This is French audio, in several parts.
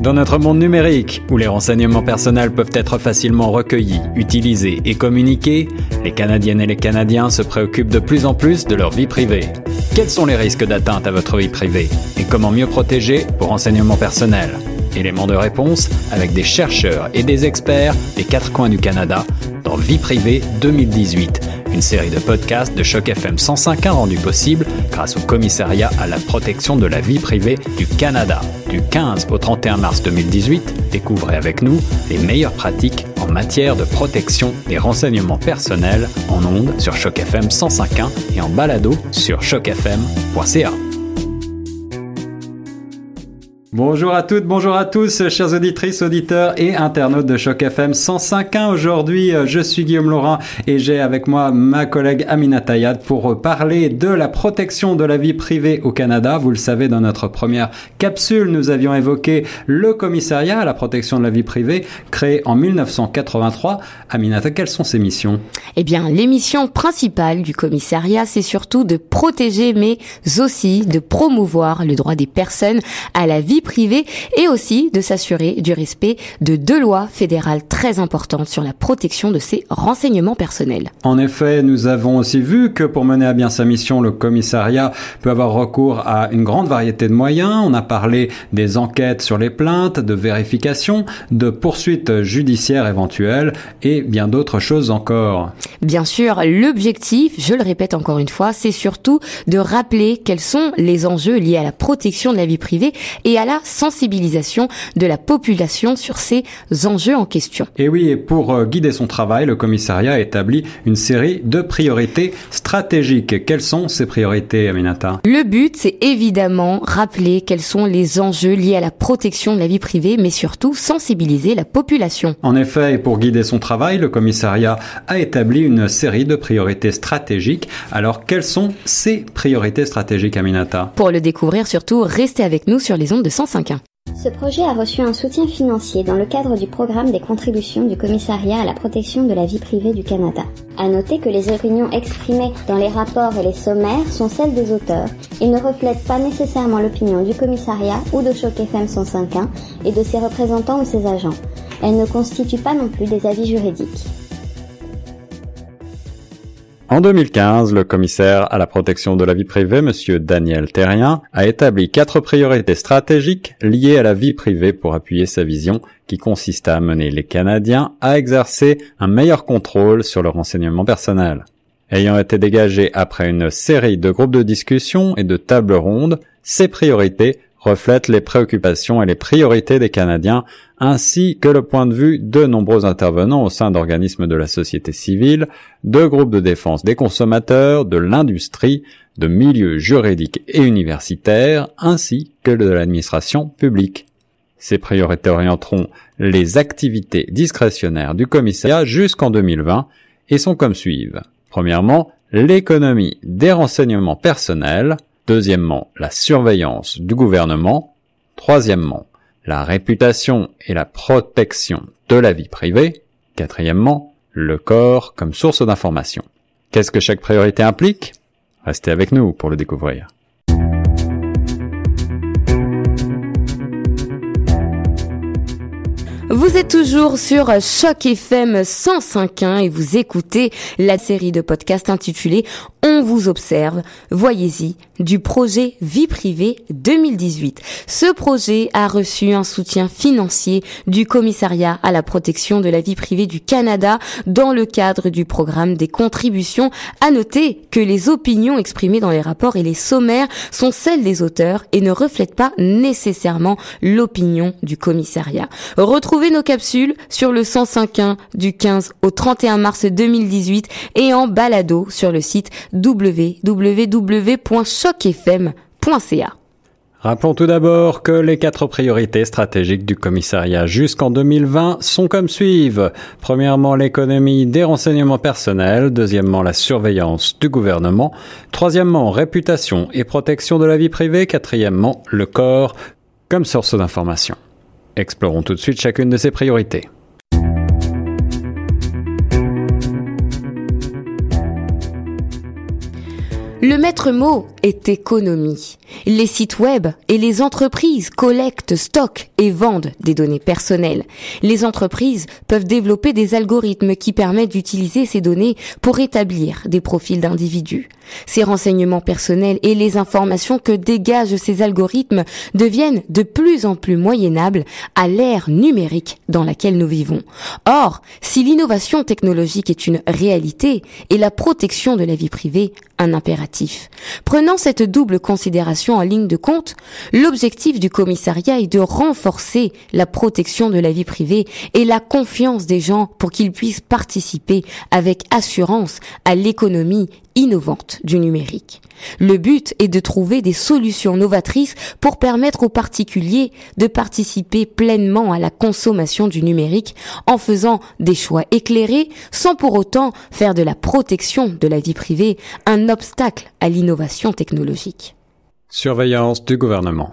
Dans notre monde numérique, où les renseignements personnels peuvent être facilement recueillis, utilisés et communiqués, les Canadiennes et les Canadiens se préoccupent de plus en plus de leur vie privée. Quels sont les risques d'atteinte à votre vie privée et comment mieux protéger vos renseignements personnels? Éléments de réponse avec des chercheurs et des experts des quatre coins du Canada dans Vie privée 2018 une série de podcasts de Choc FM 105.1 rendue possible grâce au commissariat à la protection de la vie privée du Canada. Du 15 au 31 mars 2018, découvrez avec nous les meilleures pratiques en matière de protection des renseignements personnels en ondes sur Choc FM 105.1 et en balado sur chocfm.ca. Bonjour à toutes, bonjour à tous, chers auditrices, auditeurs et internautes de Choc FM 105.1. Aujourd'hui, euh, je suis Guillaume Laurent et j'ai avec moi ma collègue Amina Tayad pour parler de la protection de la vie privée au Canada. Vous le savez, dans notre première capsule, nous avions évoqué le commissariat à la protection de la vie privée créé en 1983. Aminata, quelles sont ses missions? Eh bien, les missions principales du commissariat, c'est surtout de protéger, mais aussi de promouvoir le droit des personnes à la vie privée et aussi de s'assurer du respect de deux lois fédérales très importantes sur la protection de ces renseignements personnels. En effet, nous avons aussi vu que pour mener à bien sa mission, le commissariat peut avoir recours à une grande variété de moyens. On a parlé des enquêtes sur les plaintes, de vérification, de poursuites judiciaires éventuelles et bien d'autres choses encore. Bien sûr, l'objectif, je le répète encore une fois, c'est surtout de rappeler quels sont les enjeux liés à la protection de la vie privée et à la sensibilisation de la population sur ces enjeux en question. Et oui, et pour euh, guider son travail, le commissariat a établi une série de priorités stratégiques. Quelles sont ces priorités, Aminata? Le but, c'est évidemment rappeler quels sont les enjeux liés à la protection de la vie privée, mais surtout sensibiliser la population. En effet, et pour guider son travail, le commissariat a établi une série de priorités stratégiques. Alors, quelles sont ces priorités stratégiques, Aminata? Pour le découvrir, surtout, restez avec nous sur les ondes de 105.1. Ce projet a reçu un soutien financier dans le cadre du programme des contributions du Commissariat à la protection de la vie privée du Canada. À noter que les opinions exprimées dans les rapports et les sommaires sont celles des auteurs et ne reflètent pas nécessairement l'opinion du commissariat ou de Choc FM 105.1 et de ses représentants ou ses agents. Elles ne constituent pas non plus des avis juridiques. En 2015, le commissaire à la protection de la vie privée, M. Daniel Terrien, a établi quatre priorités stratégiques liées à la vie privée pour appuyer sa vision qui consiste à amener les Canadiens à exercer un meilleur contrôle sur le renseignement personnel. Ayant été dégagées après une série de groupes de discussion et de tables rondes, ces priorités reflète les préoccupations et les priorités des Canadiens, ainsi que le point de vue de nombreux intervenants au sein d'organismes de la société civile, de groupes de défense des consommateurs, de l'industrie, de milieux juridiques et universitaires, ainsi que de l'administration publique. Ces priorités orienteront les activités discrétionnaires du commissariat jusqu'en 2020 et sont comme suivent. Premièrement, l'économie des renseignements personnels, Deuxièmement, la surveillance du gouvernement. Troisièmement, la réputation et la protection de la vie privée. Quatrièmement, le corps comme source d'information. Qu'est-ce que chaque priorité implique? Restez avec nous pour le découvrir. Vous êtes toujours sur Choc FM 105.1 et vous écoutez la série de podcasts intitulée On vous observe, voyez-y, du projet Vie privée 2018. Ce projet a reçu un soutien financier du commissariat à la protection de la vie privée du Canada dans le cadre du programme des contributions. À noter que les opinions exprimées dans les rapports et les sommaires sont celles des auteurs et ne reflètent pas nécessairement l'opinion du commissariat. Retrouvez nos capsules sur le 105.1 du 15 au 31 mars 2018 et en balado sur le site Rappelons tout d'abord que les quatre priorités stratégiques du commissariat jusqu'en 2020 sont comme suivent. Premièrement, l'économie des renseignements personnels. Deuxièmement, la surveillance du gouvernement. Troisièmement, réputation et protection de la vie privée. Quatrièmement, le corps comme source d'information. Explorons tout de suite chacune de ces priorités. Le maître mot est économie. Les sites web et les entreprises collectent, stockent et vendent des données personnelles. Les entreprises peuvent développer des algorithmes qui permettent d'utiliser ces données pour établir des profils d'individus. Ces renseignements personnels et les informations que dégagent ces algorithmes deviennent de plus en plus moyennables à l'ère numérique dans laquelle nous vivons. Or, si l'innovation technologique est une réalité et la protection de la vie privée un impératif. Prenant cette double considération en ligne de compte, l'objectif du commissariat est de renforcer la protection de la vie privée et la confiance des gens pour qu'ils puissent participer avec assurance à l'économie innovante du numérique. Le but est de trouver des solutions novatrices pour permettre aux particuliers de participer pleinement à la consommation du numérique en faisant des choix éclairés sans pour autant faire de la protection de la vie privée un obstacle à l'innovation technologique. Surveillance du gouvernement.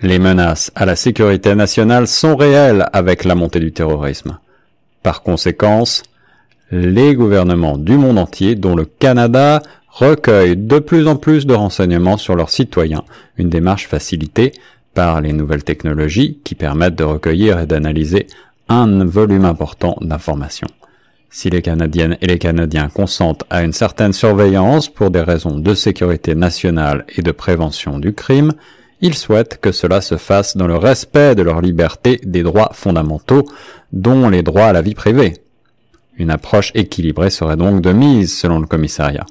Les menaces à la sécurité nationale sont réelles avec la montée du terrorisme. Par conséquence, les gouvernements du monde entier, dont le Canada, recueillent de plus en plus de renseignements sur leurs citoyens, une démarche facilitée par les nouvelles technologies qui permettent de recueillir et d'analyser un volume important d'informations. Si les Canadiennes et les Canadiens consentent à une certaine surveillance pour des raisons de sécurité nationale et de prévention du crime, ils souhaitent que cela se fasse dans le respect de leur liberté des droits fondamentaux, dont les droits à la vie privée. Une approche équilibrée serait donc de mise selon le commissariat.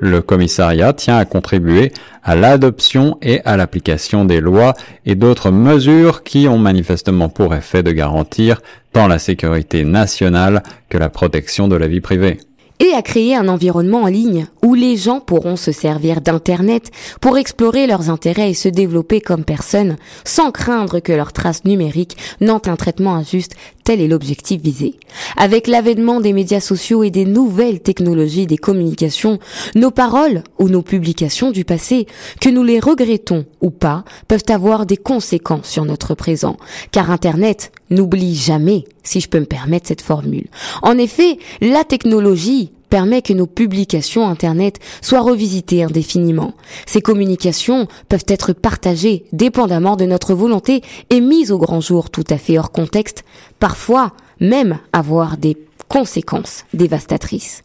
Le commissariat tient à contribuer à l'adoption et à l'application des lois et d'autres mesures qui ont manifestement pour effet de garantir tant la sécurité nationale que la protection de la vie privée et à créer un environnement en ligne où les gens pourront se servir d'Internet pour explorer leurs intérêts et se développer comme personnes sans craindre que leurs traces numériques n'ont un traitement injuste, tel est l'objectif visé. Avec l'avènement des médias sociaux et des nouvelles technologies des communications, nos paroles ou nos publications du passé, que nous les regrettons ou pas, peuvent avoir des conséquences sur notre présent, car Internet n'oublie jamais, si je peux me permettre cette formule. En effet, la technologie permet que nos publications Internet soient revisitées indéfiniment. Ces communications peuvent être partagées dépendamment de notre volonté et mises au grand jour tout à fait hors contexte, parfois même avoir des conséquences dévastatrices.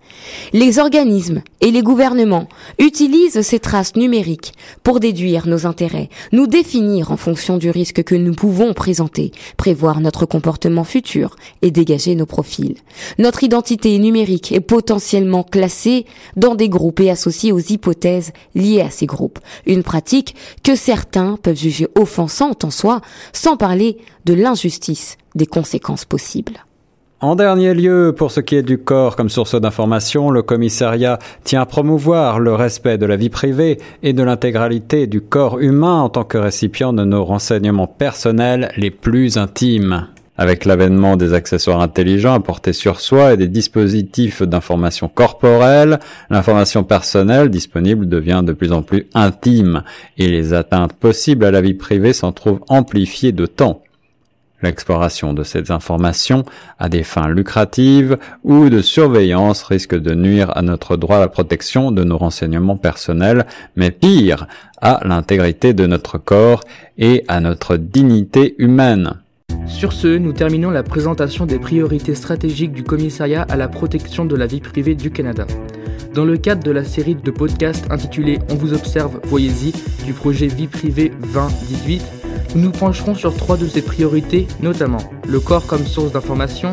Les organismes et les gouvernements utilisent ces traces numériques pour déduire nos intérêts, nous définir en fonction du risque que nous pouvons présenter, prévoir notre comportement futur et dégager nos profils. Notre identité numérique est potentiellement classée dans des groupes et associée aux hypothèses liées à ces groupes, une pratique que certains peuvent juger offensante en soi, sans parler de l'injustice des conséquences possibles. En dernier lieu, pour ce qui est du corps comme source d'information, le commissariat tient à promouvoir le respect de la vie privée et de l'intégralité du corps humain en tant que récipient de nos renseignements personnels les plus intimes. Avec l'avènement des accessoires intelligents à porter sur soi et des dispositifs d'information corporelle, l'information personnelle disponible devient de plus en plus intime et les atteintes possibles à la vie privée s'en trouvent amplifiées de temps. L'exploration de ces informations à des fins lucratives ou de surveillance risque de nuire à notre droit à la protection de nos renseignements personnels, mais pire, à l'intégrité de notre corps et à notre dignité humaine. Sur ce, nous terminons la présentation des priorités stratégiques du commissariat à la protection de la vie privée du Canada. Dans le cadre de la série de podcasts intitulée On vous observe, voyez-y du projet Vie privée 2018, nous nous pencherons sur trois de ces priorités, notamment le corps comme source d'information,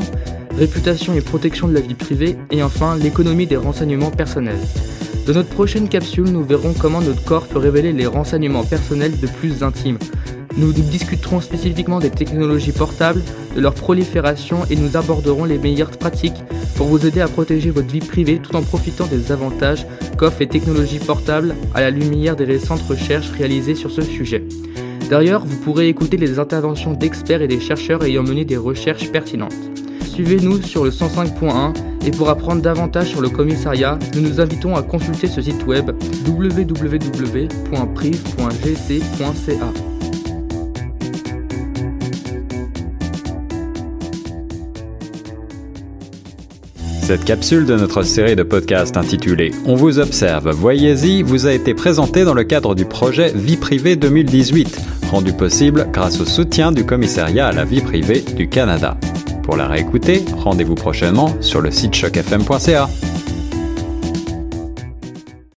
réputation et protection de la vie privée, et enfin l'économie des renseignements personnels. Dans notre prochaine capsule, nous verrons comment notre corps peut révéler les renseignements personnels de plus intimes. Nous discuterons spécifiquement des technologies portables, de leur prolifération et nous aborderons les meilleures pratiques pour vous aider à protéger votre vie privée tout en profitant des avantages qu'offrent les technologies portables à la lumière des récentes recherches réalisées sur ce sujet. D'ailleurs, vous pourrez écouter les interventions d'experts et des chercheurs ayant mené des recherches pertinentes. Suivez-nous sur le 105.1 et pour apprendre davantage sur le commissariat, nous nous invitons à consulter ce site web www.priv.gc.ca. Cette capsule de notre série de podcasts intitulée On vous observe, voyez-y vous a été présentée dans le cadre du projet Vie privée 2018, rendu possible grâce au soutien du commissariat à la vie privée du Canada. Pour la réécouter, rendez-vous prochainement sur le site chocfm.ca.